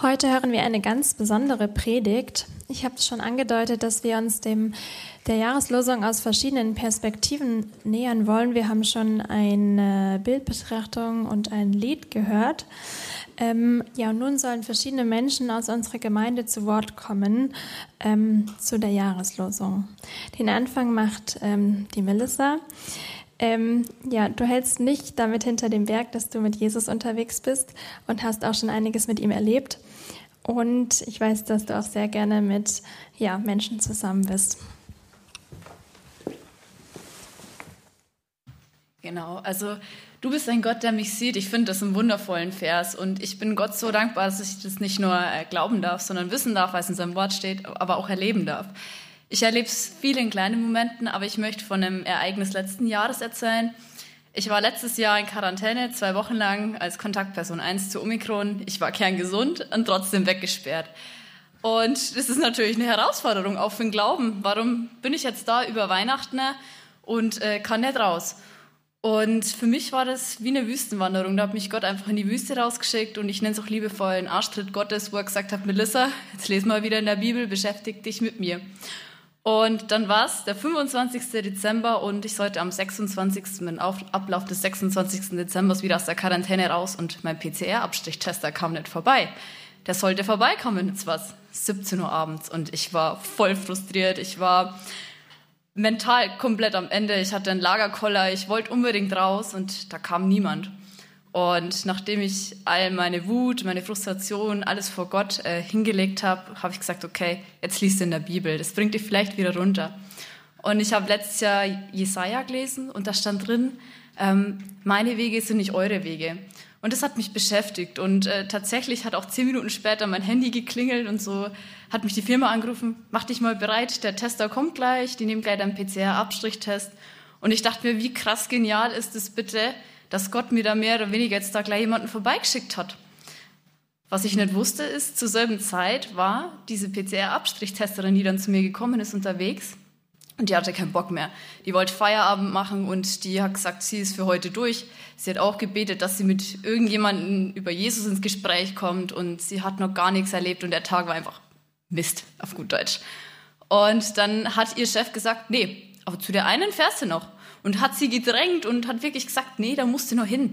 Heute hören wir eine ganz besondere Predigt. Ich habe es schon angedeutet, dass wir uns dem der Jahreslosung aus verschiedenen Perspektiven nähern wollen. Wir haben schon eine Bildbetrachtung und ein Lied gehört. Ähm, ja, und nun sollen verschiedene Menschen aus unserer Gemeinde zu Wort kommen ähm, zu der Jahreslosung. Den Anfang macht ähm, die Melissa. Ähm, ja, du hältst nicht damit hinter dem Berg, dass du mit Jesus unterwegs bist und hast auch schon einiges mit ihm erlebt. Und ich weiß, dass du auch sehr gerne mit ja, Menschen zusammen bist. Genau, also du bist ein Gott, der mich sieht. Ich finde das einen wundervollen Vers und ich bin Gott so dankbar, dass ich das nicht nur äh, glauben darf, sondern wissen darf, was in seinem Wort steht, aber auch erleben darf. Ich erlebe es viel in kleinen Momenten, aber ich möchte von einem Ereignis letzten Jahres erzählen. Ich war letztes Jahr in Quarantäne, zwei Wochen lang als Kontaktperson 1 zu Omikron. Ich war kerngesund und trotzdem weggesperrt. Und das ist natürlich eine Herausforderung, auch für den Glauben. Warum bin ich jetzt da über Weihnachten und äh, kann nicht raus? Und für mich war das wie eine Wüstenwanderung. Da hat mich Gott einfach in die Wüste rausgeschickt und ich nenne es auch liebevoll einen Arschtritt Gottes, wo er gesagt hat, Melissa, jetzt lesen wir wieder in der Bibel, beschäftige dich mit mir. Und dann war es der 25. Dezember und ich sollte am 26. im Ablauf des 26. Dezember wieder aus der Quarantäne raus und mein PCR-Abstrichtester kam nicht vorbei. Der sollte vorbeikommen, jetzt war es 17 Uhr abends und ich war voll frustriert. Ich war mental komplett am Ende. Ich hatte einen Lagerkoller, ich wollte unbedingt raus und da kam niemand. Und nachdem ich all meine Wut, meine Frustration, alles vor Gott äh, hingelegt habe, habe ich gesagt, okay, jetzt liest du in der Bibel, das bringt dich vielleicht wieder runter. Und ich habe letztes Jahr Jesaja gelesen und da stand drin, ähm, meine Wege sind nicht eure Wege. Und das hat mich beschäftigt. Und äh, tatsächlich hat auch zehn Minuten später mein Handy geklingelt und so hat mich die Firma angerufen, mach dich mal bereit, der Tester kommt gleich, die nehmen gleich deinen PCR-Abstrichtest. Und ich dachte mir, wie krass genial ist es bitte, dass Gott mir da mehr oder weniger jetzt da gleich jemanden vorbeigeschickt hat. Was ich nicht wusste, ist, zur selben Zeit war diese PCR-Abstrichtesterin, die dann zu mir gekommen ist, unterwegs. Und die hatte keinen Bock mehr. Die wollte Feierabend machen und die hat gesagt, sie ist für heute durch. Sie hat auch gebetet, dass sie mit irgendjemandem über Jesus ins Gespräch kommt und sie hat noch gar nichts erlebt und der Tag war einfach Mist, auf gut Deutsch. Und dann hat ihr Chef gesagt, nee, aber zu der einen fährst du noch und hat sie gedrängt und hat wirklich gesagt, nee, da musst du noch hin.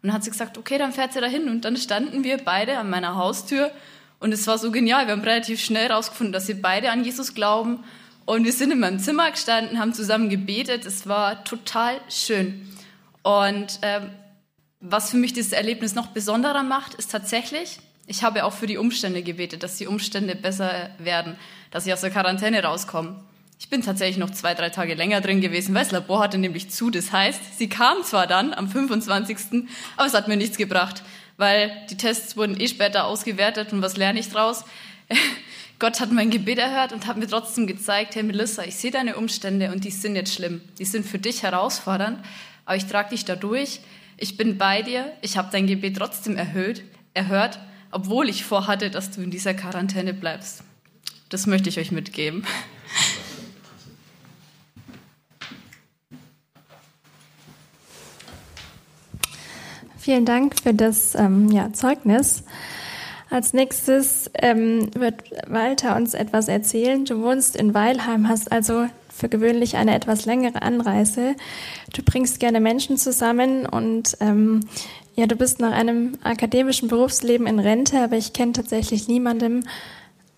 Und dann hat sie gesagt, okay, dann fährt sie da hin. Und dann standen wir beide an meiner Haustür und es war so genial. Wir haben relativ schnell herausgefunden, dass wir beide an Jesus glauben. Und wir sind in meinem Zimmer gestanden, haben zusammen gebetet. Es war total schön. Und ähm, was für mich dieses Erlebnis noch besonderer macht, ist tatsächlich, ich habe auch für die Umstände gebetet, dass die Umstände besser werden, dass ich aus der Quarantäne rauskomme. Ich bin tatsächlich noch zwei, drei Tage länger drin gewesen, weil das Labor hatte nämlich zu. Das heißt, sie kam zwar dann am 25., aber es hat mir nichts gebracht, weil die Tests wurden eh später ausgewertet und was lerne ich draus? Gott hat mein Gebet erhört und hat mir trotzdem gezeigt, hey Melissa, ich sehe deine Umstände und die sind jetzt schlimm. Die sind für dich herausfordernd, aber ich trage dich da durch. Ich bin bei dir. Ich habe dein Gebet trotzdem erhöht, erhört, obwohl ich vorhatte, dass du in dieser Quarantäne bleibst. Das möchte ich euch mitgeben. Vielen Dank für das ähm, ja, Zeugnis. Als nächstes ähm, wird Walter uns etwas erzählen. Du wohnst in Weilheim, hast also für gewöhnlich eine etwas längere Anreise. Du bringst gerne Menschen zusammen und ähm, ja, du bist nach einem akademischen Berufsleben in Rente, aber ich kenne tatsächlich niemanden,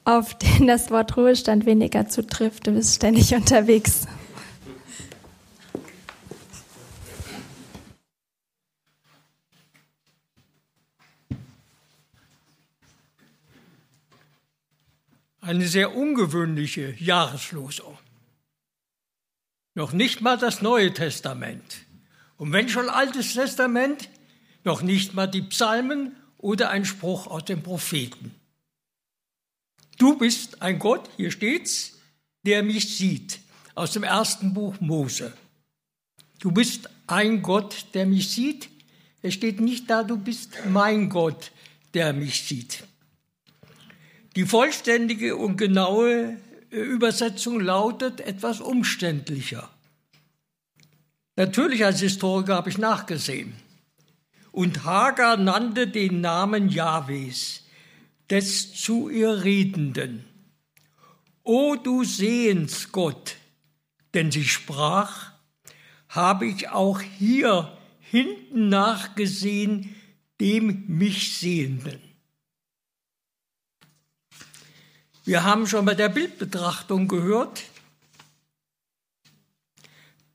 auf den das Wort Ruhestand weniger zutrifft. Du bist ständig unterwegs. Eine sehr ungewöhnliche Jahreslosung. Noch nicht mal das Neue Testament. Und wenn schon Altes Testament, noch nicht mal die Psalmen oder ein Spruch aus den Propheten. Du bist ein Gott, hier steht's, der mich sieht. Aus dem ersten Buch Mose. Du bist ein Gott, der mich sieht. Es steht nicht da, du bist mein Gott, der mich sieht. Die vollständige und genaue äh, Übersetzung lautet etwas umständlicher. Natürlich als Historiker habe ich nachgesehen. Und Hagar nannte den Namen Jahwes, des zu ihr Redenden. O du Sehensgott, denn sie sprach, habe ich auch hier hinten nachgesehen dem mich Sehenden. Wir haben schon bei der Bildbetrachtung gehört,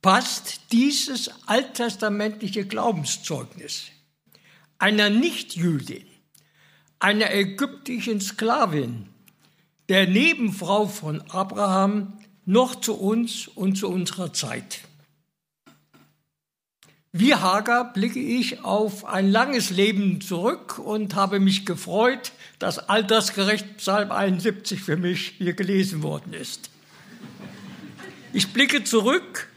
passt dieses alttestamentliche Glaubenszeugnis einer Nichtjüdin, einer ägyptischen Sklavin, der Nebenfrau von Abraham, noch zu uns und zu unserer Zeit. Wie Hagar blicke ich auf ein langes Leben zurück und habe mich gefreut, dass altersgerecht Psalm 71 für mich hier gelesen worden ist. Ich blicke zurück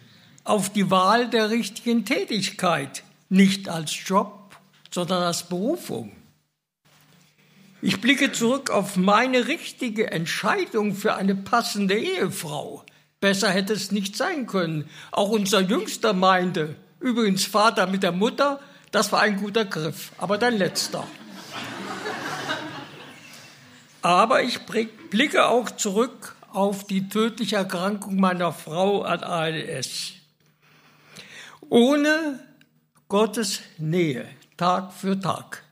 auf die Wahl der richtigen Tätigkeit, nicht als Job, sondern als Berufung. Ich blicke zurück auf meine richtige Entscheidung für eine passende Ehefrau. Besser hätte es nicht sein können. Auch unser Jüngster meinte, übrigens Vater mit der Mutter, das war ein guter Griff, aber dein letzter. Aber ich blicke auch zurück auf die tödliche Erkrankung meiner Frau an ALS. Ohne Gottes Nähe, Tag für Tag,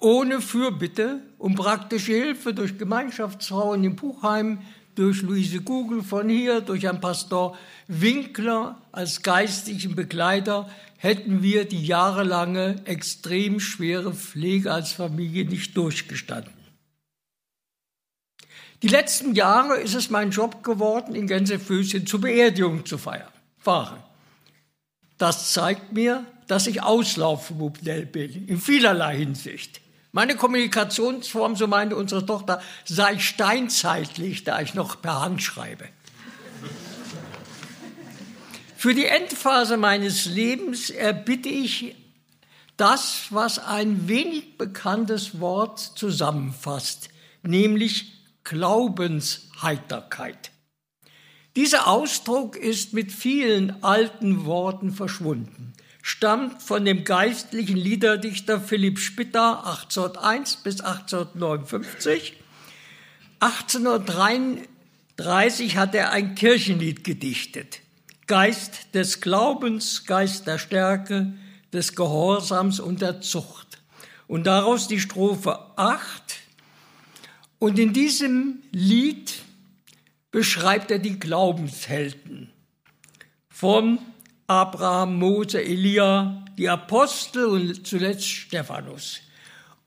ohne Fürbitte um praktische Hilfe durch Gemeinschaftsfrauen im Buchheim, durch Luise Kugel von hier, durch Herrn Pastor Winkler als geistlichen Begleiter, hätten wir die jahrelange extrem schwere Pflege als Familie nicht durchgestanden. Die letzten Jahre ist es mein Job geworden, in Gänsefüßchen zur Beerdigung zu feiern, fahren. Das zeigt mir, dass ich Auslaufmodell bin, in vielerlei Hinsicht. Meine Kommunikationsform, so meinte unsere Tochter, sei steinzeitlich, da ich noch per Hand schreibe. Für die Endphase meines Lebens erbitte ich das, was ein wenig bekanntes Wort zusammenfasst, nämlich Glaubensheiterkeit. Dieser Ausdruck ist mit vielen alten Worten verschwunden stammt von dem geistlichen Liederdichter Philipp Spitter 1801 bis 1859. 1833 hat er ein Kirchenlied gedichtet. Geist des Glaubens, Geist der Stärke, des Gehorsams und der Zucht. Und daraus die Strophe 8. Und in diesem Lied beschreibt er die Glaubenshelden. Vom Abraham, Mose, Elia, die Apostel und zuletzt Stephanus.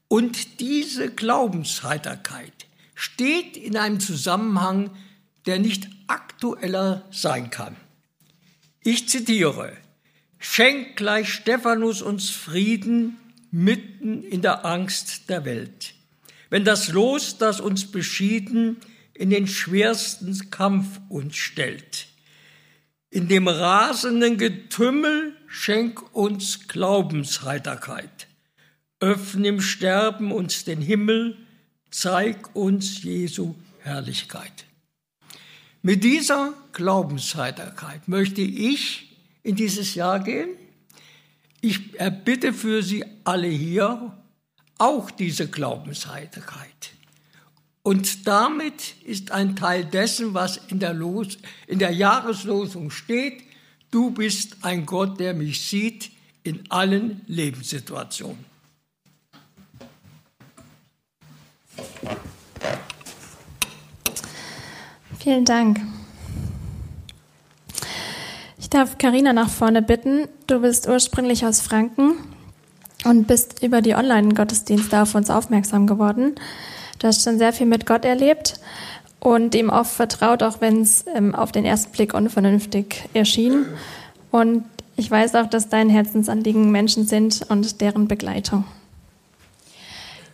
Und diese Glaubensheiterkeit steht in einem Zusammenhang, der nicht aktueller sein kann. Ich zitiere, Schenk gleich Stephanus uns Frieden mitten in der Angst der Welt. Wenn das Los, das uns beschieden, in den schwersten Kampf uns stellt. In dem rasenden Getümmel schenk uns Glaubensheiterkeit. Öffne im Sterben uns den Himmel, zeig uns Jesu Herrlichkeit. Mit dieser Glaubensheiterkeit möchte ich in dieses Jahr gehen. Ich erbitte für Sie alle hier auch diese Glaubensheiterkeit. Und damit ist ein Teil dessen, was in der, Los, in der Jahreslosung steht, du bist ein Gott, der mich sieht in allen Lebenssituationen. Vielen Dank. Ich darf Karina nach vorne bitten. Du bist ursprünglich aus Franken und bist über die Online-Gottesdienste auf uns aufmerksam geworden. Du hast schon sehr viel mit Gott erlebt und ihm oft vertraut, auch wenn es ähm, auf den ersten Blick unvernünftig erschien. Und ich weiß auch, dass dein Herzensanliegen Menschen sind und deren Begleitung.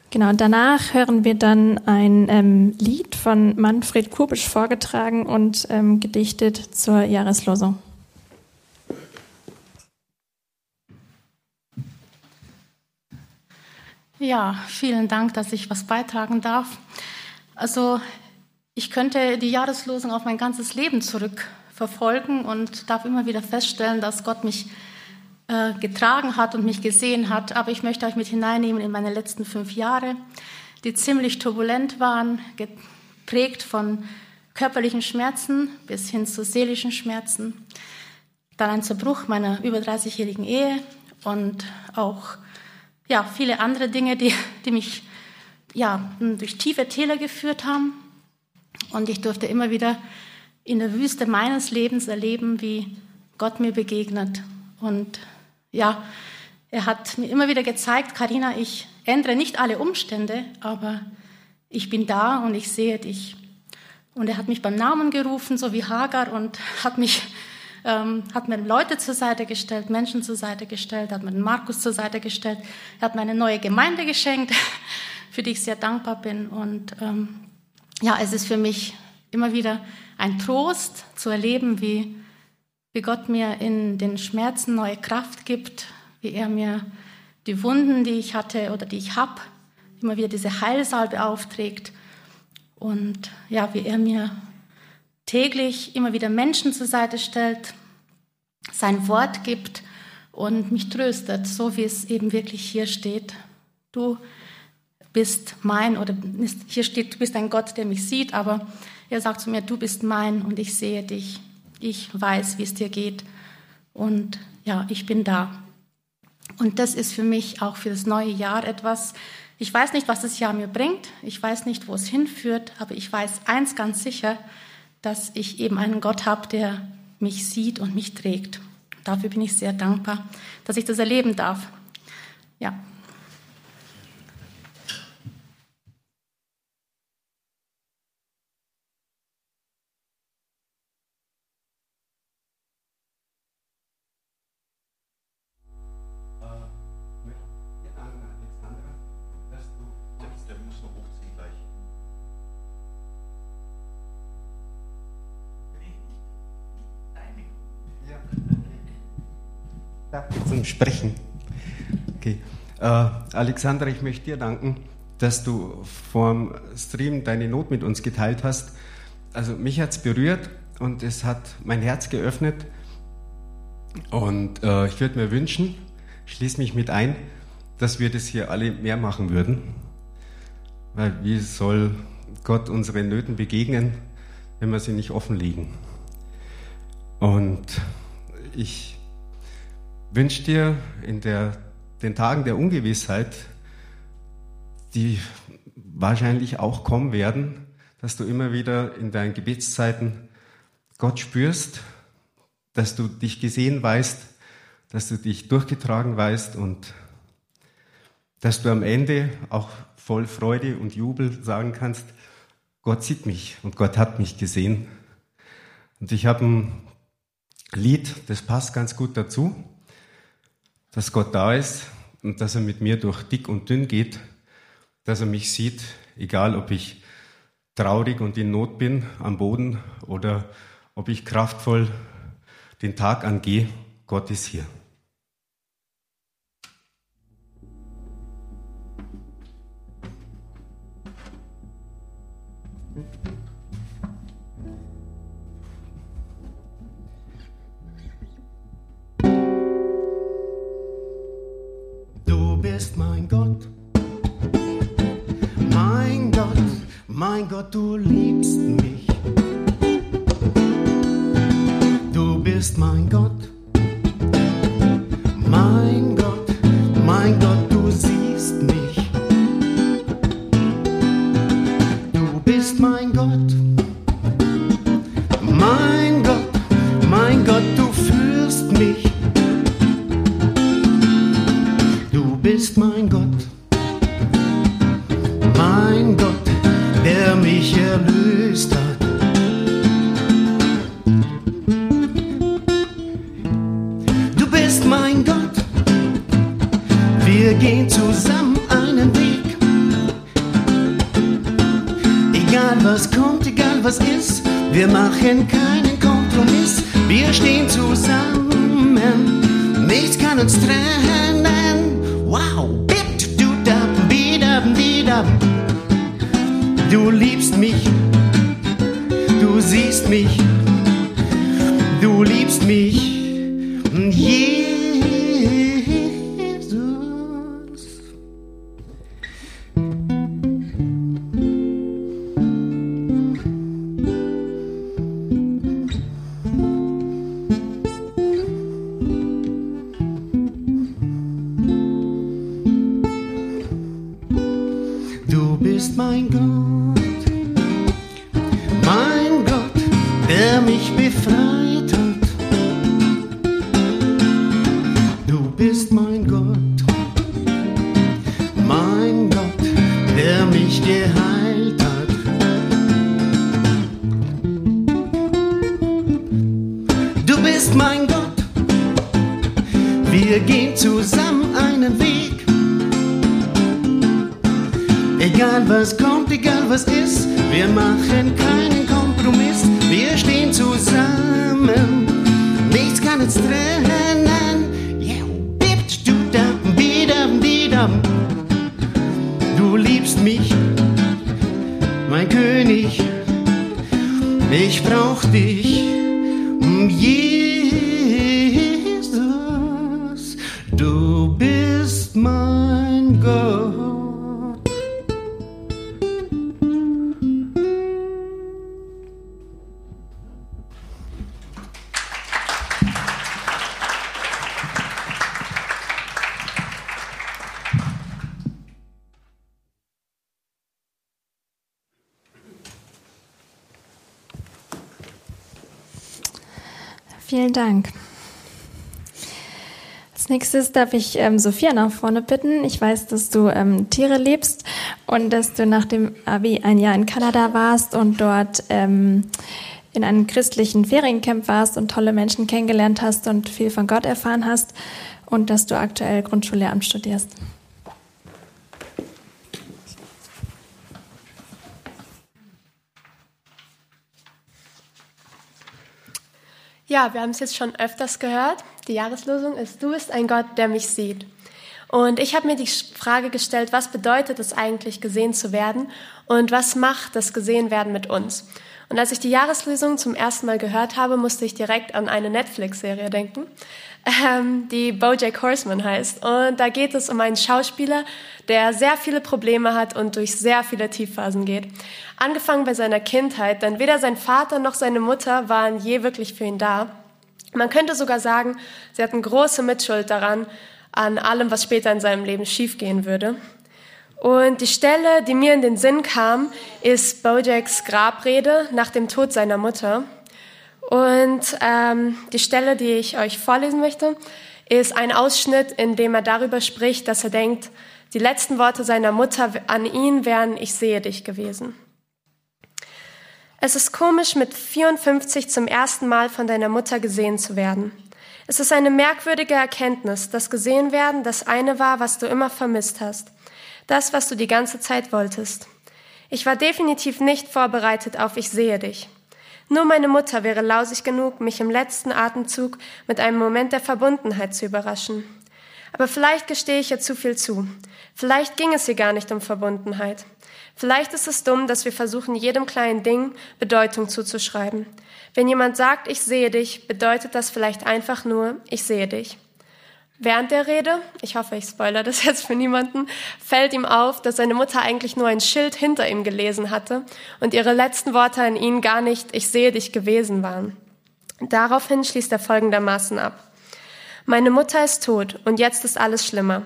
Genau, und danach hören wir dann ein ähm, Lied von Manfred Kubisch vorgetragen und ähm, gedichtet zur Jahreslosung. Ja, vielen Dank, dass ich was beitragen darf. Also ich könnte die Jahreslosung auf mein ganzes Leben zurückverfolgen und darf immer wieder feststellen, dass Gott mich äh, getragen hat und mich gesehen hat. Aber ich möchte euch mit hineinnehmen in meine letzten fünf Jahre, die ziemlich turbulent waren, geprägt von körperlichen Schmerzen bis hin zu seelischen Schmerzen. Dann ein Zerbruch meiner über 30-jährigen Ehe und auch ja, viele andere Dinge, die, die mich ja, durch tiefe Täler geführt haben. Und ich durfte immer wieder in der Wüste meines Lebens erleben, wie Gott mir begegnet. Und ja, er hat mir immer wieder gezeigt, Karina, ich ändere nicht alle Umstände, aber ich bin da und ich sehe dich. Und er hat mich beim Namen gerufen, so wie Hagar, und hat mich ähm, hat mir Leute zur Seite gestellt, Menschen zur Seite gestellt, hat mir den Markus zur Seite gestellt. Er hat mir eine neue Gemeinde geschenkt, für die ich sehr dankbar bin. Und ähm, ja, es ist für mich immer wieder ein Trost zu erleben, wie, wie Gott mir in den Schmerzen neue Kraft gibt, wie er mir die Wunden, die ich hatte oder die ich habe, immer wieder diese Heilsalbe aufträgt und ja, wie er mir täglich immer wieder Menschen zur Seite stellt, sein Wort gibt und mich tröstet, so wie es eben wirklich hier steht. Du bist mein, oder hier steht, du bist ein Gott, der mich sieht, aber er sagt zu mir, du bist mein und ich sehe dich. Ich weiß, wie es dir geht und ja, ich bin da. Und das ist für mich auch für das neue Jahr etwas, ich weiß nicht, was das Jahr mir bringt, ich weiß nicht, wo es hinführt, aber ich weiß eins ganz sicher, dass ich eben einen Gott habe, der mich sieht und mich trägt. Dafür bin ich sehr dankbar, dass ich das erleben darf. Ja. Zum Sprechen. Okay. Äh, Alexandra, ich möchte dir danken, dass du vorm Stream deine Not mit uns geteilt hast. Also mich hat es berührt und es hat mein Herz geöffnet. Und äh, ich würde mir wünschen, schließe mich mit ein, dass wir das hier alle mehr machen würden. Weil wie soll Gott unseren Nöten begegnen, wenn wir sie nicht offenlegen? Und ich wünsche dir in der, den Tagen der Ungewissheit, die wahrscheinlich auch kommen werden, dass du immer wieder in deinen Gebetszeiten Gott spürst, dass du dich gesehen weißt, dass du dich durchgetragen weißt und dass du am Ende auch voll Freude und Jubel sagen kannst, Gott sieht mich und Gott hat mich gesehen. Und ich habe ein Lied, das passt ganz gut dazu dass Gott da ist und dass er mit mir durch dick und dünn geht, dass er mich sieht, egal ob ich traurig und in Not bin am Boden oder ob ich kraftvoll den Tag angehe, Gott ist hier. Mein Gott, du liebst mich. Du bist mein Gott. Du liebst mich, du siehst mich, du liebst mich. Yeah. Dank. Als nächstes darf ich ähm, Sophia nach vorne bitten. Ich weiß, dass du ähm, Tiere liebst und dass du nach dem Abi ein Jahr in Kanada warst und dort ähm, in einem christlichen Feriencamp warst und tolle Menschen kennengelernt hast und viel von Gott erfahren hast und dass du aktuell Grundschullehramt studierst. Ja, wir haben es jetzt schon öfters gehört. Die Jahreslosung ist, du bist ein Gott, der mich sieht. Und ich habe mir die Frage gestellt, was bedeutet es eigentlich, gesehen zu werden und was macht das Gesehenwerden mit uns? Und als ich die Jahreslösung zum ersten Mal gehört habe, musste ich direkt an eine Netflix-Serie denken, ähm, die Bojack Horseman heißt. Und da geht es um einen Schauspieler, der sehr viele Probleme hat und durch sehr viele Tiefphasen geht. Angefangen bei seiner Kindheit, denn weder sein Vater noch seine Mutter waren je wirklich für ihn da. Man könnte sogar sagen, sie hatten große Mitschuld daran, an allem, was später in seinem Leben schiefgehen würde. Und die Stelle, die mir in den Sinn kam, ist Bojacks Grabrede nach dem Tod seiner Mutter. Und ähm, die Stelle, die ich euch vorlesen möchte, ist ein Ausschnitt, in dem er darüber spricht, dass er denkt, die letzten Worte seiner Mutter an ihn wären, ich sehe dich gewesen. Es ist komisch, mit 54 zum ersten Mal von deiner Mutter gesehen zu werden. Es ist eine merkwürdige Erkenntnis, dass gesehen werden das eine war, was du immer vermisst hast. Das, was du die ganze Zeit wolltest. Ich war definitiv nicht vorbereitet auf Ich sehe dich. Nur meine Mutter wäre lausig genug, mich im letzten Atemzug mit einem Moment der Verbundenheit zu überraschen. Aber vielleicht gestehe ich ihr zu viel zu. Vielleicht ging es ihr gar nicht um Verbundenheit. Vielleicht ist es dumm, dass wir versuchen, jedem kleinen Ding Bedeutung zuzuschreiben. Wenn jemand sagt, ich sehe dich, bedeutet das vielleicht einfach nur, ich sehe dich. Während der Rede, ich hoffe, ich spoilere das jetzt für niemanden, fällt ihm auf, dass seine Mutter eigentlich nur ein Schild hinter ihm gelesen hatte und ihre letzten Worte an ihn gar nicht Ich sehe dich gewesen waren. Daraufhin schließt er folgendermaßen ab. Meine Mutter ist tot und jetzt ist alles schlimmer.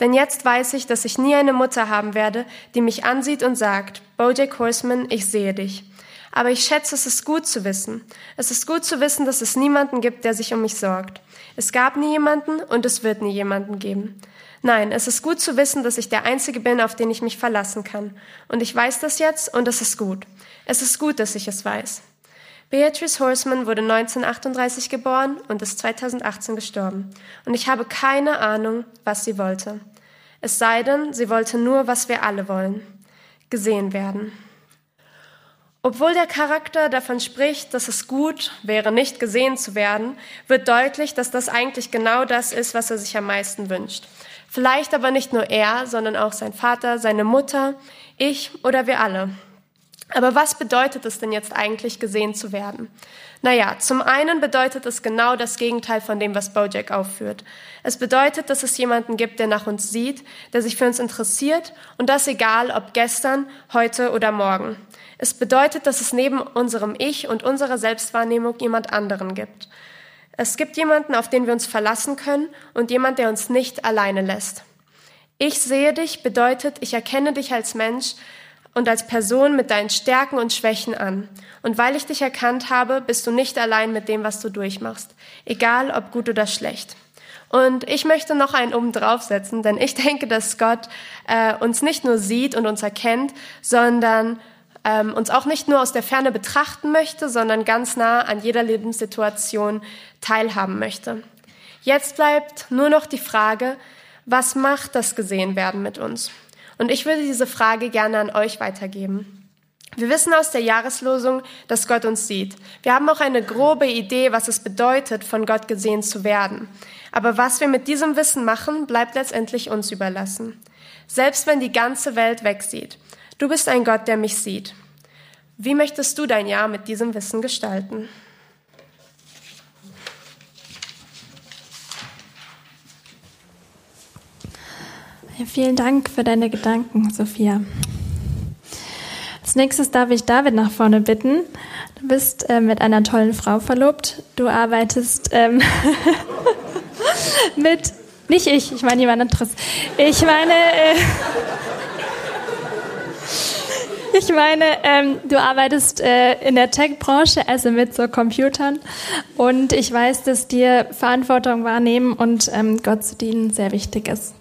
Denn jetzt weiß ich, dass ich nie eine Mutter haben werde, die mich ansieht und sagt, Bojack Horseman, ich sehe dich. Aber ich schätze, es ist gut zu wissen. Es ist gut zu wissen, dass es niemanden gibt, der sich um mich sorgt. Es gab nie jemanden und es wird nie jemanden geben. Nein, es ist gut zu wissen, dass ich der Einzige bin, auf den ich mich verlassen kann. Und ich weiß das jetzt und es ist gut. Es ist gut, dass ich es weiß. Beatrice Horseman wurde 1938 geboren und ist 2018 gestorben. Und ich habe keine Ahnung, was sie wollte. Es sei denn, sie wollte nur, was wir alle wollen. Gesehen werden. Obwohl der Charakter davon spricht, dass es gut wäre, nicht gesehen zu werden, wird deutlich, dass das eigentlich genau das ist, was er sich am meisten wünscht. Vielleicht aber nicht nur er, sondern auch sein Vater, seine Mutter, ich oder wir alle. Aber was bedeutet es denn jetzt eigentlich, gesehen zu werden? Naja, zum einen bedeutet es genau das Gegenteil von dem, was Bojack aufführt. Es bedeutet, dass es jemanden gibt, der nach uns sieht, der sich für uns interessiert und das egal, ob gestern, heute oder morgen. Es bedeutet, dass es neben unserem Ich und unserer Selbstwahrnehmung jemand anderen gibt. Es gibt jemanden, auf den wir uns verlassen können und jemand, der uns nicht alleine lässt. Ich sehe dich bedeutet, ich erkenne dich als Mensch und als Person mit deinen Stärken und Schwächen an. Und weil ich dich erkannt habe, bist du nicht allein mit dem, was du durchmachst, egal ob gut oder schlecht. Und ich möchte noch einen oben draufsetzen, denn ich denke, dass Gott äh, uns nicht nur sieht und uns erkennt, sondern ähm, uns auch nicht nur aus der Ferne betrachten möchte, sondern ganz nah an jeder Lebenssituation teilhaben möchte. Jetzt bleibt nur noch die Frage, was macht das Gesehenwerden mit uns? Und ich würde diese Frage gerne an euch weitergeben. Wir wissen aus der Jahreslosung, dass Gott uns sieht. Wir haben auch eine grobe Idee, was es bedeutet, von Gott gesehen zu werden. Aber was wir mit diesem Wissen machen, bleibt letztendlich uns überlassen. Selbst wenn die ganze Welt wegsieht. Du bist ein Gott, der mich sieht. Wie möchtest du dein Jahr mit diesem Wissen gestalten? Ja, vielen Dank für deine Gedanken, Sophia. Als nächstes darf ich David nach vorne bitten. Du bist äh, mit einer tollen Frau verlobt. Du arbeitest ähm, mit, nicht ich, ich meine jemand anderes. Ich meine, äh, Ich meine, ähm, du arbeitest äh, in der Tech-Branche, also mit so Computern. Und ich weiß, dass dir Verantwortung wahrnehmen und ähm, Gott zu dienen sehr wichtig ist.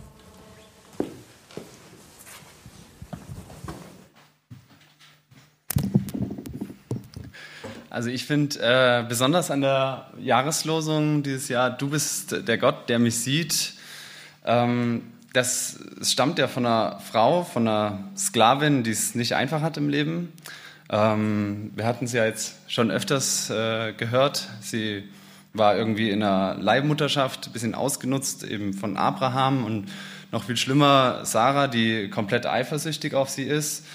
Also ich finde äh, besonders an der Jahreslosung dieses Jahr, du bist der Gott, der mich sieht, ähm, das stammt ja von einer Frau, von einer Sklavin, die es nicht einfach hat im Leben. Ähm, wir hatten sie ja jetzt schon öfters äh, gehört. Sie war irgendwie in einer Leihmutterschaft, ein bisschen ausgenutzt, eben von Abraham und noch viel schlimmer Sarah, die komplett eifersüchtig auf sie ist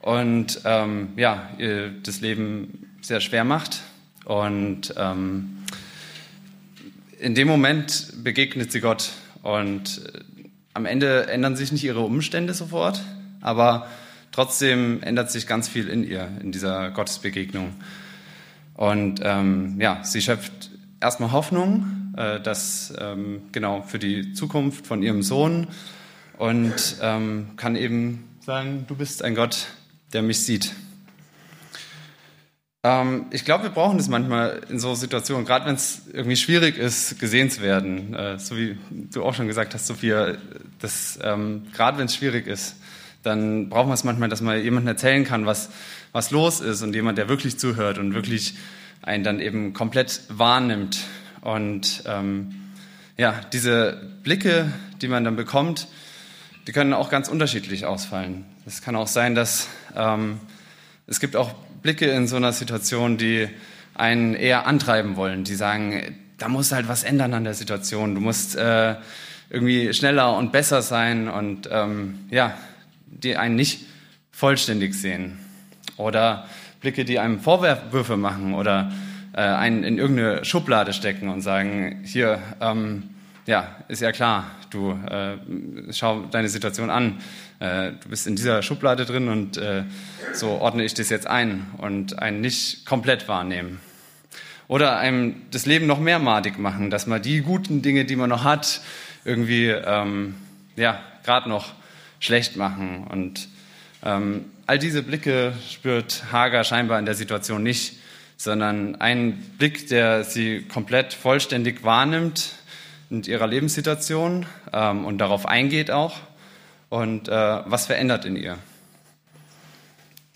und ähm, ja, ihr das Leben sehr schwer macht. Und ähm, in dem Moment begegnet sie Gott und am Ende ändern sich nicht ihre Umstände sofort, aber trotzdem ändert sich ganz viel in ihr, in dieser Gottesbegegnung. Und ähm, ja, sie schöpft erstmal Hoffnung, äh, dass ähm, genau für die Zukunft von ihrem Sohn und ähm, kann eben sagen, du bist ein Gott, der mich sieht. Ähm, ich glaube, wir brauchen das manchmal in so Situationen, gerade wenn es irgendwie schwierig ist, gesehen zu werden. Äh, so wie du auch schon gesagt hast, Sophia, dass ähm, gerade wenn es schwierig ist, dann brauchen wir es manchmal, dass man jemandem erzählen kann, was, was los ist und jemand, der wirklich zuhört und wirklich einen dann eben komplett wahrnimmt. Und ähm, ja, diese Blicke, die man dann bekommt, die können auch ganz unterschiedlich ausfallen. Es kann auch sein, dass ähm, es gibt auch Blicke in so einer Situation, die einen eher antreiben wollen, die sagen, da muss halt was ändern an der Situation, du musst äh, irgendwie schneller und besser sein und ähm, ja, die einen nicht vollständig sehen. Oder Blicke, die einem Vorwürfe machen oder äh, einen in irgendeine Schublade stecken und sagen, hier, ähm, ja, ist ja klar, du äh, schau deine Situation an, äh, du bist in dieser Schublade drin und äh, so ordne ich das jetzt ein und einen nicht komplett wahrnehmen. Oder einem das Leben noch mehr madig machen, dass man die guten Dinge, die man noch hat, irgendwie ähm, ja gerade noch schlecht machen. Und ähm, all diese Blicke spürt Hager scheinbar in der Situation nicht, sondern einen Blick, der sie komplett vollständig wahrnimmt in ihrer Lebenssituation ähm, und darauf eingeht auch und äh, was verändert in ihr.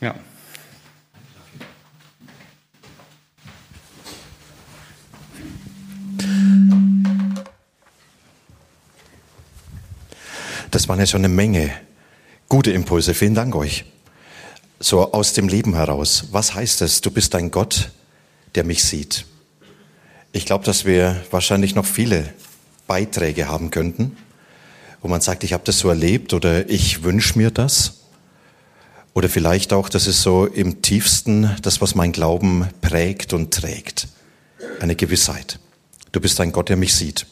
Ja. Das waren ja schon eine Menge gute Impulse. Vielen Dank euch. so aus dem Leben heraus. Was heißt es? Du bist ein Gott, der mich sieht. Ich glaube, dass wir wahrscheinlich noch viele Beiträge haben könnten, wo man sagt, ich habe das so erlebt oder ich wünsche mir das. Oder vielleicht auch, das ist so im tiefsten das, was mein Glauben prägt und trägt. Eine Gewissheit. Du bist ein Gott, der mich sieht.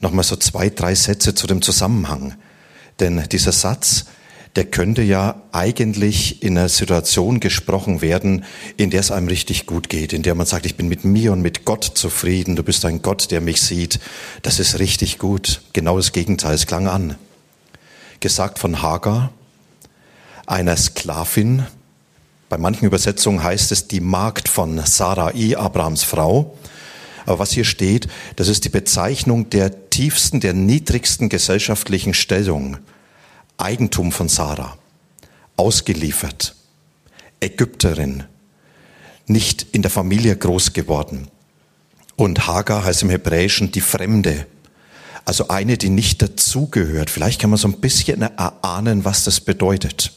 Nochmal so zwei, drei Sätze zu dem Zusammenhang. Denn dieser Satz, der könnte ja eigentlich in einer Situation gesprochen werden, in der es einem richtig gut geht, in der man sagt, ich bin mit mir und mit Gott zufrieden, du bist ein Gott, der mich sieht. Das ist richtig gut. Genau das Gegenteil, es klang an. Gesagt von Hagar, einer Sklavin. Bei manchen Übersetzungen heißt es die Magd von Sarai, Abrahams Frau. Aber was hier steht, das ist die Bezeichnung der tiefsten, der niedrigsten gesellschaftlichen Stellung. Eigentum von Sarah. Ausgeliefert. Ägypterin. Nicht in der Familie groß geworden. Und Hagar heißt im Hebräischen die Fremde. Also eine, die nicht dazugehört. Vielleicht kann man so ein bisschen erahnen, was das bedeutet.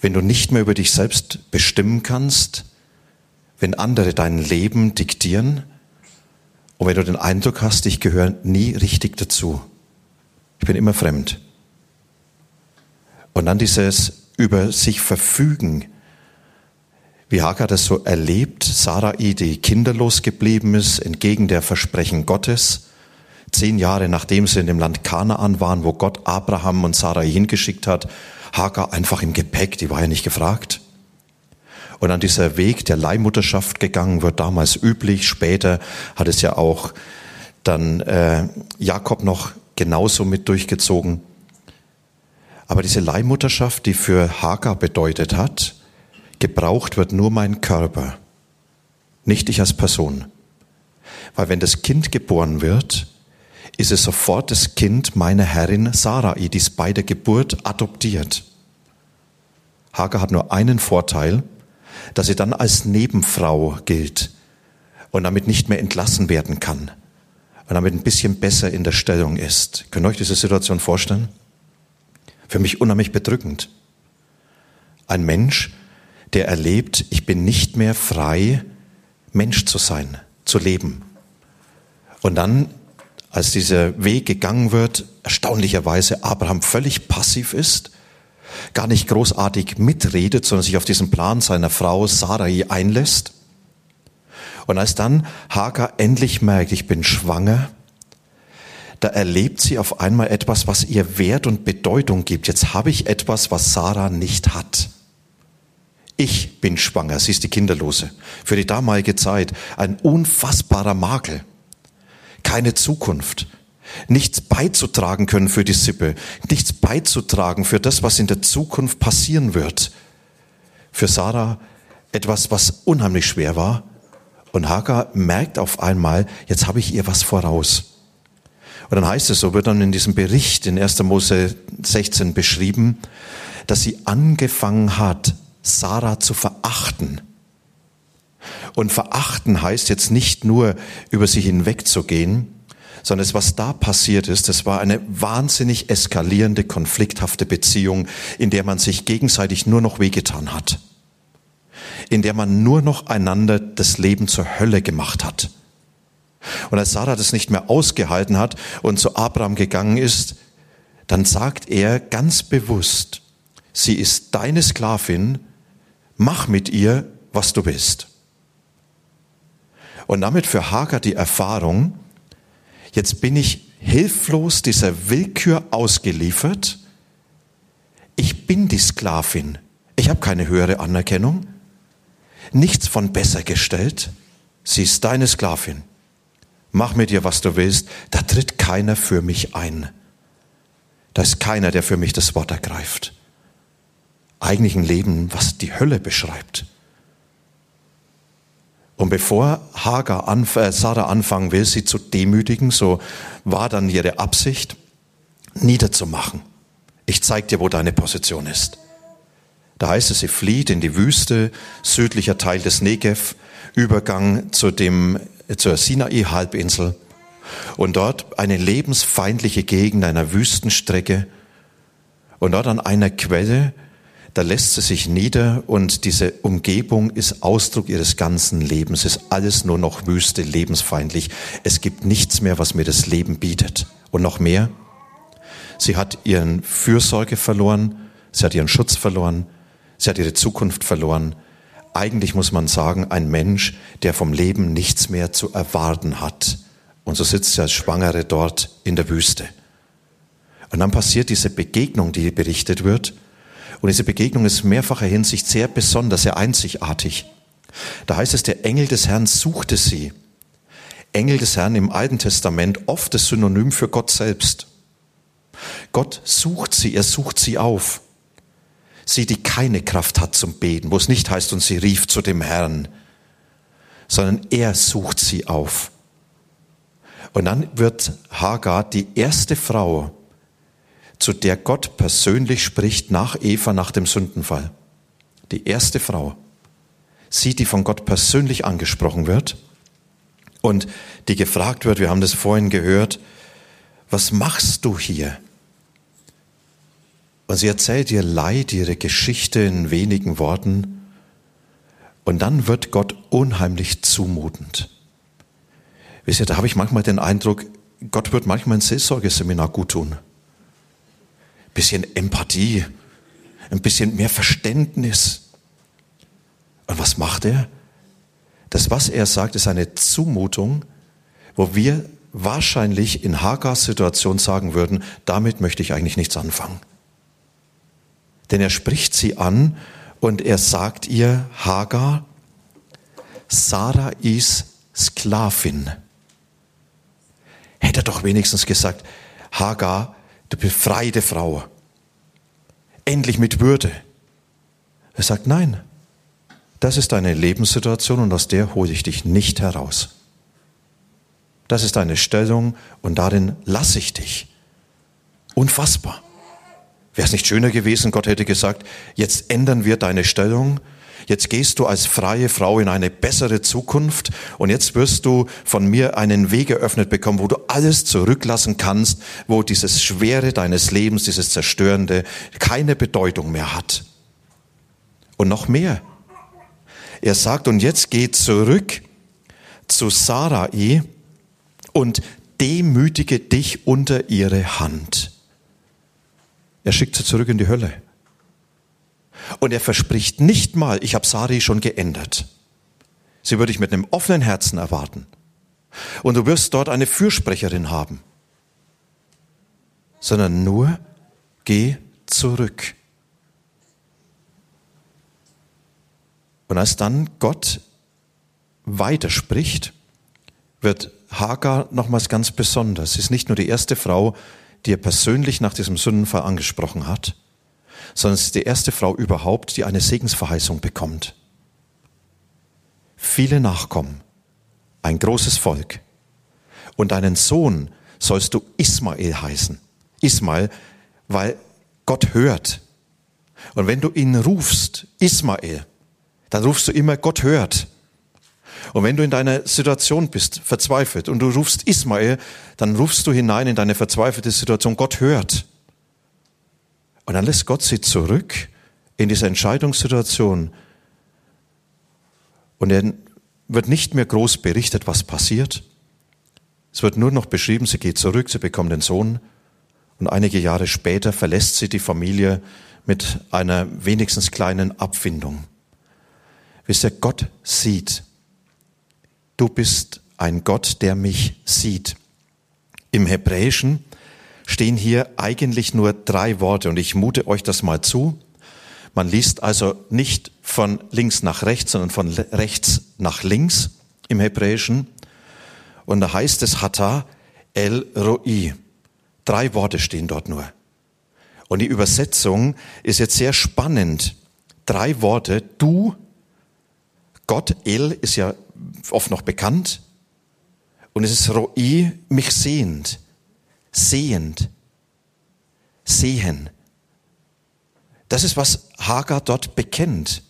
Wenn du nicht mehr über dich selbst bestimmen kannst, wenn andere dein Leben diktieren und wenn du den Eindruck hast, ich gehöre nie richtig dazu. Ich bin immer fremd. Und dann dieses über sich verfügen, wie Hagar das so erlebt, Sarai, die kinderlos geblieben ist, entgegen der Versprechen Gottes, zehn Jahre nachdem sie in dem Land Kanaan waren, wo Gott Abraham und Sarai hingeschickt hat, Hagar einfach im Gepäck, die war ja nicht gefragt und an dieser Weg der Leihmutterschaft gegangen wird, damals üblich. Später hat es ja auch dann äh, Jakob noch genauso mit durchgezogen. Aber diese Leihmutterschaft, die für Hagar bedeutet hat, gebraucht wird nur mein Körper, nicht ich als Person. Weil wenn das Kind geboren wird, ist es sofort das Kind meiner Herrin Sarai, die es bei der Geburt adoptiert. Hagar hat nur einen Vorteil, dass sie dann als Nebenfrau gilt und damit nicht mehr entlassen werden kann und damit ein bisschen besser in der Stellung ist. Könnt ihr euch diese Situation vorstellen? Für mich unheimlich bedrückend. Ein Mensch, der erlebt, ich bin nicht mehr frei, Mensch zu sein, zu leben. Und dann, als dieser Weg gegangen wird, erstaunlicherweise Abraham völlig passiv ist gar nicht großartig mitredet, sondern sich auf diesen Plan seiner Frau Sarai einlässt. Und als dann Hagar endlich merkt, ich bin schwanger, da erlebt sie auf einmal etwas, was ihr Wert und Bedeutung gibt. Jetzt habe ich etwas, was Sarah nicht hat. Ich bin schwanger, sie ist die Kinderlose. Für die damalige Zeit ein unfassbarer Makel. Keine Zukunft nichts beizutragen können für die Sippe, nichts beizutragen für das, was in der Zukunft passieren wird. Für Sarah etwas, was unheimlich schwer war. Und Hagar merkt auf einmal, jetzt habe ich ihr was voraus. Und dann heißt es so, wird dann in diesem Bericht in 1. Mose 16 beschrieben, dass sie angefangen hat, Sarah zu verachten. Und verachten heißt jetzt nicht nur über sie hinwegzugehen, sondern es, was da passiert ist, das war eine wahnsinnig eskalierende, konflikthafte Beziehung, in der man sich gegenseitig nur noch wehgetan hat, in der man nur noch einander das Leben zur Hölle gemacht hat. Und als Sarah das nicht mehr ausgehalten hat und zu Abraham gegangen ist, dann sagt er ganz bewusst, sie ist deine Sklavin, mach mit ihr, was du willst. Und damit für Hagar die Erfahrung, Jetzt bin ich hilflos dieser Willkür ausgeliefert. Ich bin die Sklavin. Ich habe keine höhere Anerkennung. Nichts von besser gestellt. Sie ist deine Sklavin. Mach mit ihr, was du willst. Da tritt keiner für mich ein. Da ist keiner, der für mich das Wort ergreift. Eigentlich ein Leben, was die Hölle beschreibt. Und bevor Hagar anf äh, Sarah anfangen will, sie zu demütigen, so war dann ihre Absicht, niederzumachen. Ich zeig dir, wo deine Position ist. Da heißt es, sie flieht in die Wüste, südlicher Teil des Negev, Übergang zu dem, zur Sinai-Halbinsel. Und dort eine lebensfeindliche Gegend einer Wüstenstrecke. Und dort an einer Quelle da lässt sie sich nieder und diese Umgebung ist Ausdruck ihres ganzen Lebens. Ist alles nur noch Wüste, lebensfeindlich. Es gibt nichts mehr, was mir das Leben bietet. Und noch mehr, sie hat ihren Fürsorge verloren, sie hat ihren Schutz verloren, sie hat ihre Zukunft verloren. Eigentlich muss man sagen, ein Mensch, der vom Leben nichts mehr zu erwarten hat. Und so sitzt sie als Schwangere dort in der Wüste. Und dann passiert diese Begegnung, die berichtet wird. Und diese Begegnung ist in mehrfacher Hinsicht sehr besonders, sehr einzigartig. Da heißt es, der Engel des Herrn suchte sie. Engel des Herrn im Alten Testament oft das Synonym für Gott selbst. Gott sucht sie, er sucht sie auf. Sie, die keine Kraft hat zum Beten, wo es nicht heißt, und sie rief zu dem Herrn, sondern er sucht sie auf. Und dann wird Hagar die erste Frau, zu der Gott persönlich spricht nach Eva, nach dem Sündenfall. Die erste Frau. Sie, die von Gott persönlich angesprochen wird und die gefragt wird, wir haben das vorhin gehört, was machst du hier? Und sie erzählt ihr Leid, ihre Geschichte in wenigen Worten. Und dann wird Gott unheimlich zumutend. Wisst ihr, da habe ich manchmal den Eindruck, Gott wird manchmal ein Seelsorgeseminar gut tun bisschen Empathie, ein bisschen mehr Verständnis. Und was macht er? Das, was er sagt, ist eine Zumutung, wo wir wahrscheinlich in Hagars Situation sagen würden, damit möchte ich eigentlich nichts anfangen. Denn er spricht sie an und er sagt ihr, Hagar, Sarah ist Sklavin. Hätte er doch wenigstens gesagt, Hagar, du befreite Frau. Endlich mit Würde. Er sagt, nein, das ist deine Lebenssituation und aus der hole ich dich nicht heraus. Das ist deine Stellung und darin lasse ich dich. Unfassbar. Wäre es nicht schöner gewesen, Gott hätte gesagt, jetzt ändern wir deine Stellung Jetzt gehst du als freie Frau in eine bessere Zukunft und jetzt wirst du von mir einen Weg eröffnet bekommen, wo du alles zurücklassen kannst, wo dieses Schwere deines Lebens, dieses Zerstörende keine Bedeutung mehr hat. Und noch mehr. Er sagt, und jetzt geh zurück zu Sarai und demütige dich unter ihre Hand. Er schickt sie zurück in die Hölle. Und er verspricht nicht mal, ich habe Sari schon geändert. Sie würde ich mit einem offenen Herzen erwarten. Und du wirst dort eine Fürsprecherin haben. Sondern nur, geh zurück. Und als dann Gott weiterspricht, wird Hagar nochmals ganz besonders. Sie ist nicht nur die erste Frau, die er persönlich nach diesem Sündenfall angesprochen hat, sondern es ist die erste Frau überhaupt, die eine Segensverheißung bekommt. Viele Nachkommen, ein großes Volk. Und einen Sohn sollst du Ismael heißen. Ismael, weil Gott hört. Und wenn du ihn rufst, Ismael, dann rufst du immer, Gott hört. Und wenn du in deiner Situation bist, verzweifelt, und du rufst Ismael, dann rufst du hinein in deine verzweifelte Situation, Gott hört. Und dann lässt Gott sie zurück in diese Entscheidungssituation. Und er wird nicht mehr groß berichtet, was passiert. Es wird nur noch beschrieben, sie geht zurück, sie bekommt den Sohn. Und einige Jahre später verlässt sie die Familie mit einer wenigstens kleinen Abfindung. Wisst ihr, Gott sieht. Du bist ein Gott, der mich sieht. Im Hebräischen stehen hier eigentlich nur drei Worte und ich mute euch das mal zu. Man liest also nicht von links nach rechts, sondern von rechts nach links im Hebräischen. Und da heißt es Hata El Roi. Drei Worte stehen dort nur. Und die Übersetzung ist jetzt sehr spannend. Drei Worte. Du, Gott, El ist ja oft noch bekannt. Und es ist Roi, mich sehend sehend. Sehen. Das ist, was Hagar dort bekennt.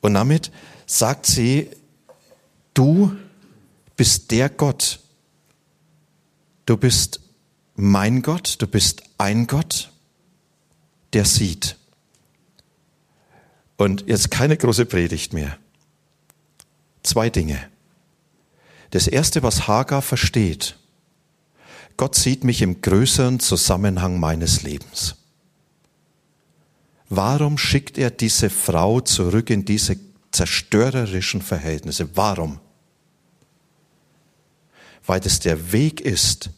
Und damit sagt sie, du bist der Gott. Du bist mein Gott, du bist ein Gott, der sieht. Und jetzt keine große Predigt mehr. Zwei Dinge. Das erste, was Hagar versteht, Gott sieht mich im größeren Zusammenhang meines Lebens. Warum schickt er diese Frau zurück in diese zerstörerischen Verhältnisse? Warum? Weil es der Weg ist,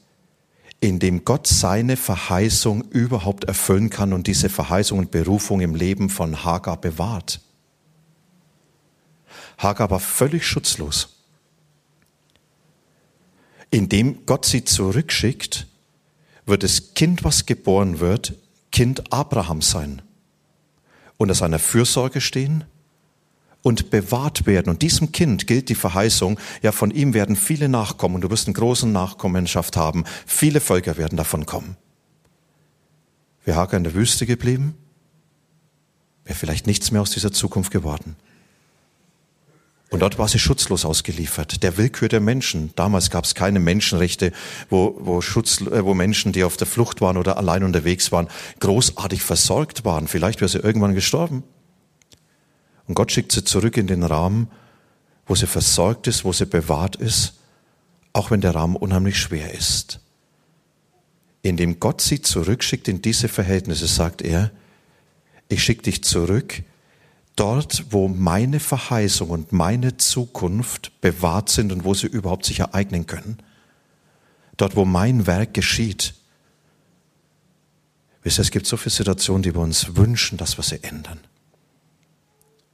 in dem Gott seine Verheißung überhaupt erfüllen kann und diese Verheißung und Berufung im Leben von Hagar bewahrt. Hagar war völlig schutzlos. Indem Gott sie zurückschickt, wird das Kind, was geboren wird, Kind Abraham sein unter seiner Fürsorge stehen und bewahrt werden. Und diesem Kind gilt die Verheißung, ja, von ihm werden viele nachkommen und du wirst eine große Nachkommenschaft haben. Viele Völker werden davon kommen. Wäre Hagar in der Wüste geblieben, wäre vielleicht nichts mehr aus dieser Zukunft geworden. Und dort war sie schutzlos ausgeliefert, der Willkür der Menschen. Damals gab es keine Menschenrechte, wo, wo, Schutz, äh, wo Menschen, die auf der Flucht waren oder allein unterwegs waren, großartig versorgt waren. Vielleicht wäre sie irgendwann gestorben. Und Gott schickt sie zurück in den Rahmen, wo sie versorgt ist, wo sie bewahrt ist, auch wenn der Rahmen unheimlich schwer ist. Indem Gott sie zurückschickt in diese Verhältnisse, sagt er, ich schicke dich zurück dort, wo meine Verheißung und meine Zukunft bewahrt sind und wo sie überhaupt sich ereignen können. Dort, wo mein Werk geschieht. Wisst ihr, es gibt so viele Situationen, die wir uns wünschen, dass wir sie ändern.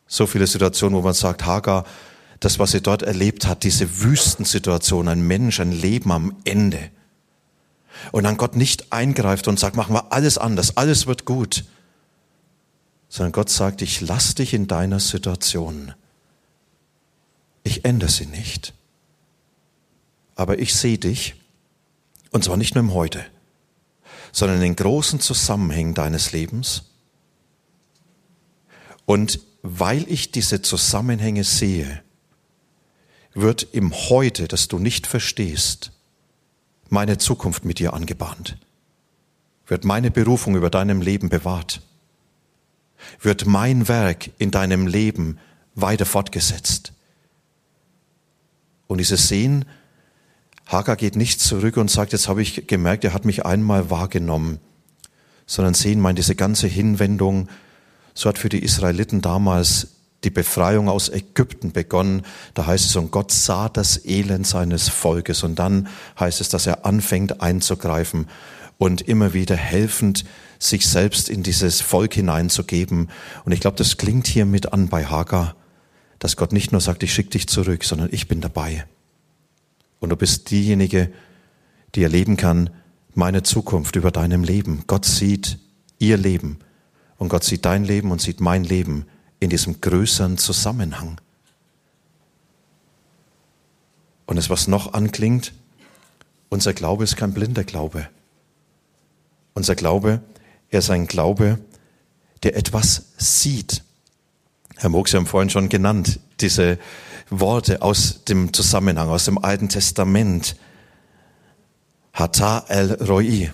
So viele Situationen, wo man sagt, Hagar, das, was sie dort erlebt hat, diese Wüstensituation, ein Mensch, ein Leben am Ende. Und dann Gott nicht eingreift und sagt, machen wir alles anders, alles wird gut sondern Gott sagt, ich lass dich in deiner Situation. Ich ändere sie nicht. Aber ich sehe dich, und zwar nicht nur im Heute, sondern in den großen Zusammenhängen deines Lebens. Und weil ich diese Zusammenhänge sehe, wird im Heute, das du nicht verstehst, meine Zukunft mit dir angebahnt, wird meine Berufung über deinem Leben bewahrt wird mein Werk in deinem Leben weiter fortgesetzt. Und dieses Sehen, Hagar geht nicht zurück und sagt, jetzt habe ich gemerkt, er hat mich einmal wahrgenommen, sondern sehen meint diese ganze Hinwendung, so hat für die Israeliten damals die Befreiung aus Ägypten begonnen. Da heißt es, und Gott sah das Elend seines Volkes. Und dann heißt es, dass er anfängt einzugreifen und immer wieder helfend sich selbst in dieses Volk hineinzugeben. Und ich glaube, das klingt hier mit an bei Hagar, dass Gott nicht nur sagt, ich schicke dich zurück, sondern ich bin dabei. Und du bist diejenige, die erleben kann, meine Zukunft über deinem Leben. Gott sieht ihr Leben und Gott sieht dein Leben und sieht mein Leben in diesem größeren Zusammenhang. Und es, was noch anklingt, unser Glaube ist kein blinder Glaube. Unser Glaube, er ist ein Glaube, der etwas sieht. Herr Mox, Sie haben vorhin schon genannt, diese Worte aus dem Zusammenhang, aus dem Alten Testament. Hata el Roi.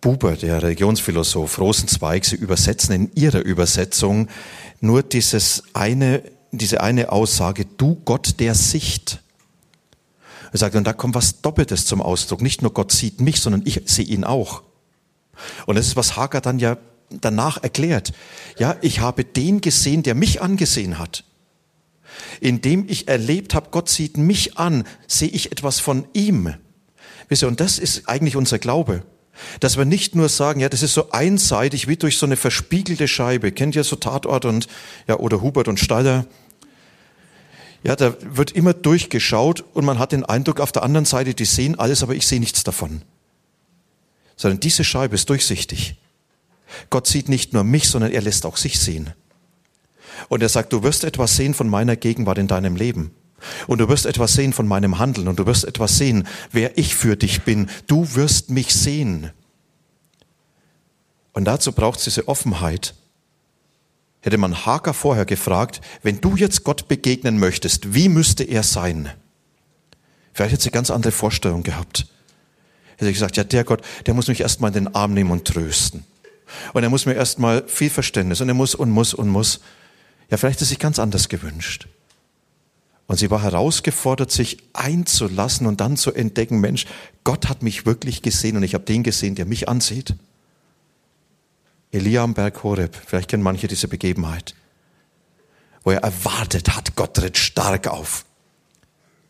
Buber, der Religionsphilosoph, Rosenzweig, sie übersetzen in ihrer Übersetzung nur dieses eine, diese eine Aussage, du Gott der Sicht. Er sagt, und da kommt was Doppeltes zum Ausdruck. Nicht nur Gott sieht mich, sondern ich sehe ihn auch. Und das ist, was Hagar dann ja danach erklärt. Ja, ich habe den gesehen, der mich angesehen hat. Indem ich erlebt habe, Gott sieht mich an, sehe ich etwas von ihm. Wisst ihr, und das ist eigentlich unser Glaube. Dass wir nicht nur sagen, ja, das ist so einseitig wie durch so eine verspiegelte Scheibe. Kennt ihr so Tatort und, ja, oder Hubert und Staller? Ja, da wird immer durchgeschaut und man hat den Eindruck, auf der anderen Seite, die sehen alles, aber ich sehe nichts davon sondern diese Scheibe ist durchsichtig. Gott sieht nicht nur mich, sondern er lässt auch sich sehen. Und er sagt, du wirst etwas sehen von meiner Gegenwart in deinem Leben. Und du wirst etwas sehen von meinem Handeln und du wirst etwas sehen, wer ich für dich bin. Du wirst mich sehen. Und dazu braucht es diese Offenheit. Hätte man Hager vorher gefragt, wenn du jetzt Gott begegnen möchtest, wie müsste er sein? Vielleicht hätte sie ganz andere Vorstellung gehabt hätte ich gesagt, ja, der Gott, der muss mich erstmal in den Arm nehmen und trösten. Und er muss mir erstmal viel Verständnis und er muss und muss und muss. Ja, vielleicht ist es sich ganz anders gewünscht. Und sie war herausgefordert, sich einzulassen und dann zu entdecken, Mensch, Gott hat mich wirklich gesehen und ich habe den gesehen, der mich ansieht. Elia am Berg Horeb, vielleicht kennen manche diese Begebenheit, wo er erwartet hat, Gott tritt stark auf.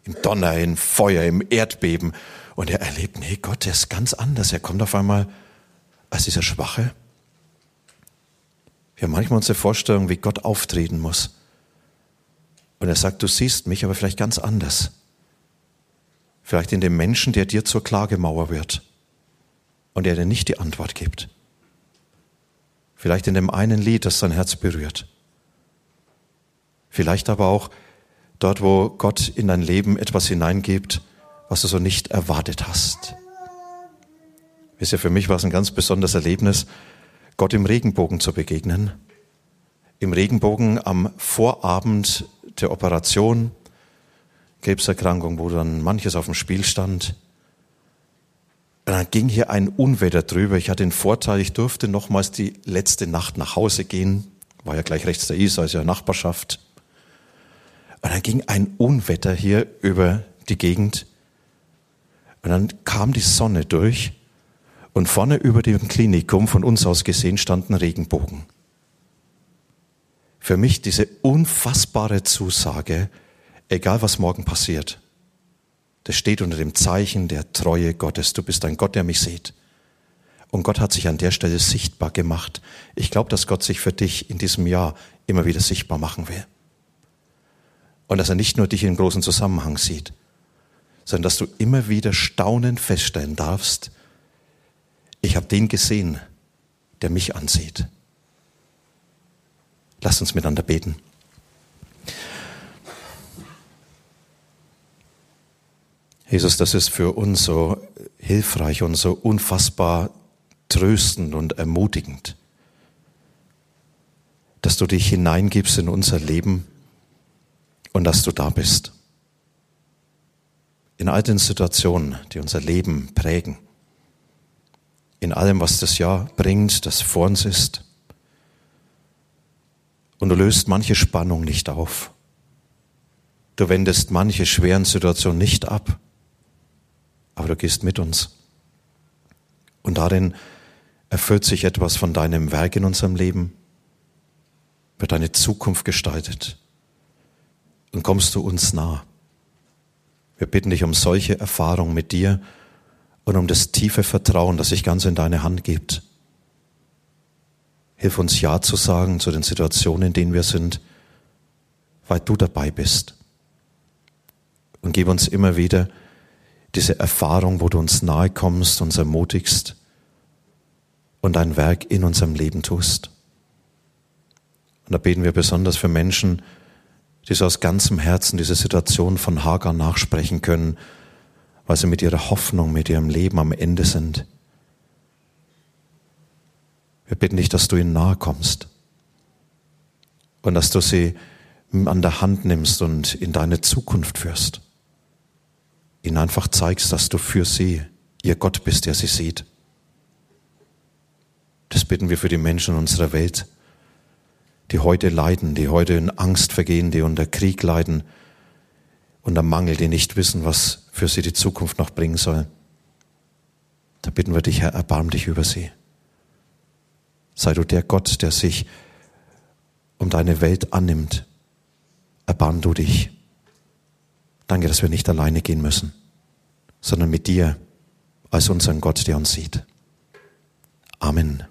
Im Donner, im Feuer, im Erdbeben. Und er erlebt, nee, Gott, der ist ganz anders. Er kommt auf einmal als dieser Schwache. Wir haben manchmal unsere Vorstellung, wie Gott auftreten muss. Und er sagt, du siehst mich, aber vielleicht ganz anders. Vielleicht in dem Menschen, der dir zur Klagemauer wird und der dir nicht die Antwort gibt. Vielleicht in dem einen Lied, das dein Herz berührt. Vielleicht aber auch dort, wo Gott in dein Leben etwas hineingibt, was du so nicht erwartet hast. Wisst ihr, für mich war es ein ganz besonderes Erlebnis, Gott im Regenbogen zu begegnen. Im Regenbogen am Vorabend der Operation, Krebserkrankung, wo dann manches auf dem Spiel stand. Und dann ging hier ein Unwetter drüber. Ich hatte den Vorteil, ich durfte nochmals die letzte Nacht nach Hause gehen. War ja gleich rechts der Isar, also ja Nachbarschaft. Und dann ging ein Unwetter hier über die Gegend. Und dann kam die Sonne durch und vorne über dem Klinikum von uns aus gesehen standen Regenbogen für mich diese unfassbare Zusage, egal was morgen passiert. Das steht unter dem Zeichen der Treue Gottes. Du bist ein Gott, der mich sieht. Und Gott hat sich an der Stelle sichtbar gemacht. Ich glaube, dass Gott sich für dich in diesem Jahr immer wieder sichtbar machen will. Und dass er nicht nur dich in großen Zusammenhang sieht, sondern dass du immer wieder staunend feststellen darfst, ich habe den gesehen, der mich ansieht. Lasst uns miteinander beten. Jesus, das ist für uns so hilfreich und so unfassbar tröstend und ermutigend, dass du dich hineingibst in unser Leben und dass du da bist. In all den Situationen, die unser Leben prägen, in allem, was das Jahr bringt, das vor uns ist, und du löst manche Spannung nicht auf. Du wendest manche schweren Situationen nicht ab, aber du gehst mit uns. Und darin erfüllt sich etwas von deinem Werk in unserem Leben, wird deine Zukunft gestaltet und kommst du uns nah. Wir bitten dich um solche Erfahrungen mit dir und um das tiefe Vertrauen, das sich ganz in deine Hand gibt. Hilf uns Ja zu sagen zu den Situationen, in denen wir sind, weil du dabei bist. Und gib uns immer wieder diese Erfahrung, wo du uns nahe kommst, uns ermutigst und dein Werk in unserem Leben tust. Und da beten wir besonders für Menschen, die so aus ganzem Herzen diese Situation von Hagar nachsprechen können, weil sie mit ihrer Hoffnung, mit ihrem Leben am Ende sind. Wir bitten dich, dass du ihnen nahe kommst und dass du sie an der Hand nimmst und in deine Zukunft führst. Ihnen einfach zeigst, dass du für sie ihr Gott bist, der sie sieht. Das bitten wir für die Menschen unserer Welt, die heute leiden, die heute in Angst vergehen, die unter Krieg leiden, unter Mangel, die nicht wissen, was für sie die Zukunft noch bringen soll. Da bitten wir dich, Herr, erbarm dich über sie. Sei du der Gott, der sich um deine Welt annimmt. Erbarm du dich. Danke, dass wir nicht alleine gehen müssen, sondern mit dir als unseren Gott, der uns sieht. Amen.